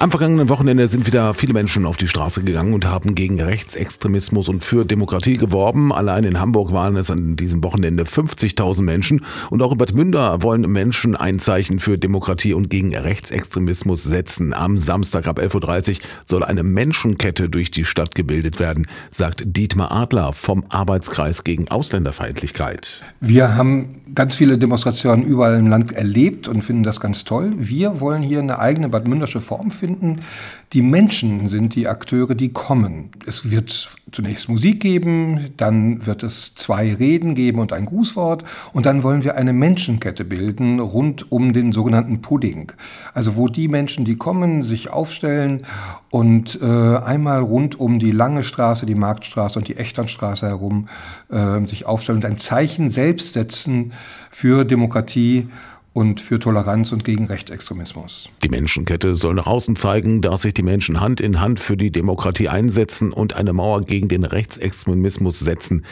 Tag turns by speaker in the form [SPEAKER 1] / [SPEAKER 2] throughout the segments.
[SPEAKER 1] Am vergangenen Wochenende sind wieder viele Menschen auf die Straße gegangen und haben gegen Rechtsextremismus und für Demokratie geworben. Allein in Hamburg waren es an diesem Wochenende 50.000 Menschen und auch in Bad Münder wollen Menschen ein Zeichen für Demokratie und gegen Rechtsextremismus setzen. Am Samstag ab 11.30 Uhr soll eine Menschenkette durch die Stadt gebildet werden, sagt Dietmar Adler vom Arbeitskreis gegen Ausländerfeindlichkeit.
[SPEAKER 2] Wir haben ganz viele Demonstrationen überall im Land erlebt und finden das ganz toll. Wir wollen hier eine eigene Bad Mündersche Form finden. Die Menschen sind die Akteure, die kommen. Es wird zunächst Musik geben, dann wird es zwei Reden geben und ein Grußwort und dann wollen wir eine Menschenkette bilden rund um den sogenannten Pudding. Also wo die Menschen, die kommen, sich aufstellen und äh, einmal rund um die Lange Straße, die Marktstraße und die Echternstraße herum äh, sich aufstellen und ein Zeichen selbst setzen für Demokratie und für Toleranz und gegen Rechtsextremismus.
[SPEAKER 1] Die Menschenkette soll nach außen zeigen, dass sich die Menschen Hand in Hand für die Demokratie einsetzen und eine Mauer gegen den Rechtsextremismus setzen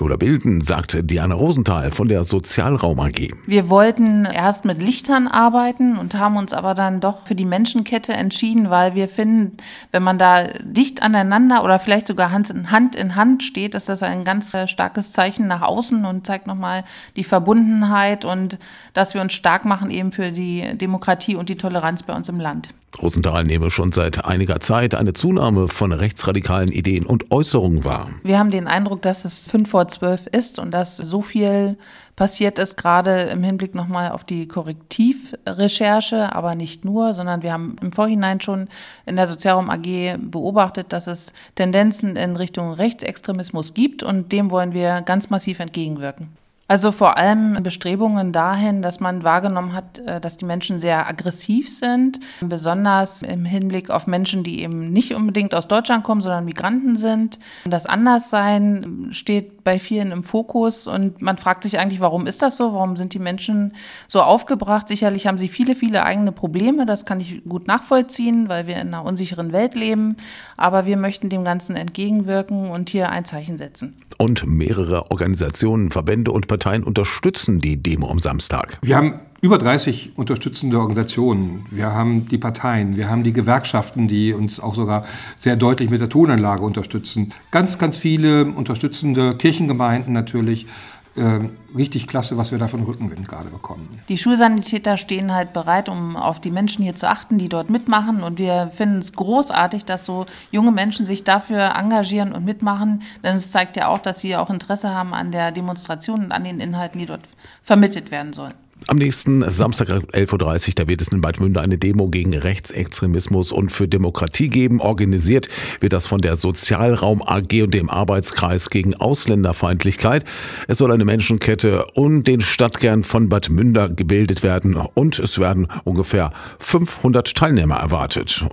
[SPEAKER 1] oder bilden, sagt Diana Rosenthal von der Sozialraum AG.
[SPEAKER 3] Wir wollten erst mit Lichtern arbeiten und haben uns aber dann doch für die Menschenkette entschieden, weil wir finden, wenn man da dicht aneinander oder vielleicht sogar Hand in Hand, in Hand steht, ist das ein ganz starkes Zeichen nach außen und zeigt nochmal die Verbundenheit und dass wir uns stark machen eben für die Demokratie und die Toleranz bei uns im Land.
[SPEAKER 1] Rosenthal nehme schon seit einiger Zeit eine Zunahme von rechtsradikalen Ideen und Äußerungen wahr.
[SPEAKER 3] Wir haben den Eindruck, dass es fünf vor zwölf ist und dass so viel passiert ist, gerade im Hinblick nochmal auf die Korrektivrecherche, aber nicht nur, sondern wir haben im Vorhinein schon in der Sozialraum AG beobachtet, dass es Tendenzen in Richtung Rechtsextremismus gibt und dem wollen wir ganz massiv entgegenwirken. Also vor allem Bestrebungen dahin, dass man wahrgenommen hat, äh, dass die Menschen sehr aggressiv sind, besonders im Hinblick auf Menschen, die eben nicht unbedingt aus Deutschland kommen, sondern Migranten sind. Das Anderssein steht bei vielen im Fokus und man fragt sich eigentlich, warum ist das so? Warum sind die Menschen so aufgebracht? Sicherlich haben sie viele, viele eigene Probleme, das kann ich gut nachvollziehen, weil wir in einer unsicheren Welt leben, aber wir möchten dem Ganzen entgegenwirken und hier ein Zeichen setzen.
[SPEAKER 1] Und mehrere Organisationen, Verbände und Parteien unterstützen die Demo am Samstag.
[SPEAKER 2] Wir haben über 30 unterstützende Organisationen. Wir haben die Parteien, wir haben die Gewerkschaften, die uns auch sogar sehr deutlich mit der Tonanlage unterstützen. Ganz, ganz viele unterstützende Kirchengemeinden natürlich richtig klasse, was wir da von Rückenwind gerade bekommen.
[SPEAKER 3] Die Schulsanitäter stehen halt bereit, um auf die Menschen hier zu achten, die dort mitmachen. Und wir finden es großartig, dass so junge Menschen sich dafür engagieren und mitmachen. Denn es zeigt ja auch, dass sie auch Interesse haben an der Demonstration und an den Inhalten, die dort vermittelt werden sollen.
[SPEAKER 1] Am nächsten Samstag 11.30 Uhr, da wird es in Bad Münder eine Demo gegen Rechtsextremismus und für Demokratie geben. Organisiert wird das von der Sozialraum AG und dem Arbeitskreis gegen Ausländerfeindlichkeit. Es soll eine Menschenkette und den Stadtkern von Bad Münder gebildet werden und es werden ungefähr 500 Teilnehmer erwartet.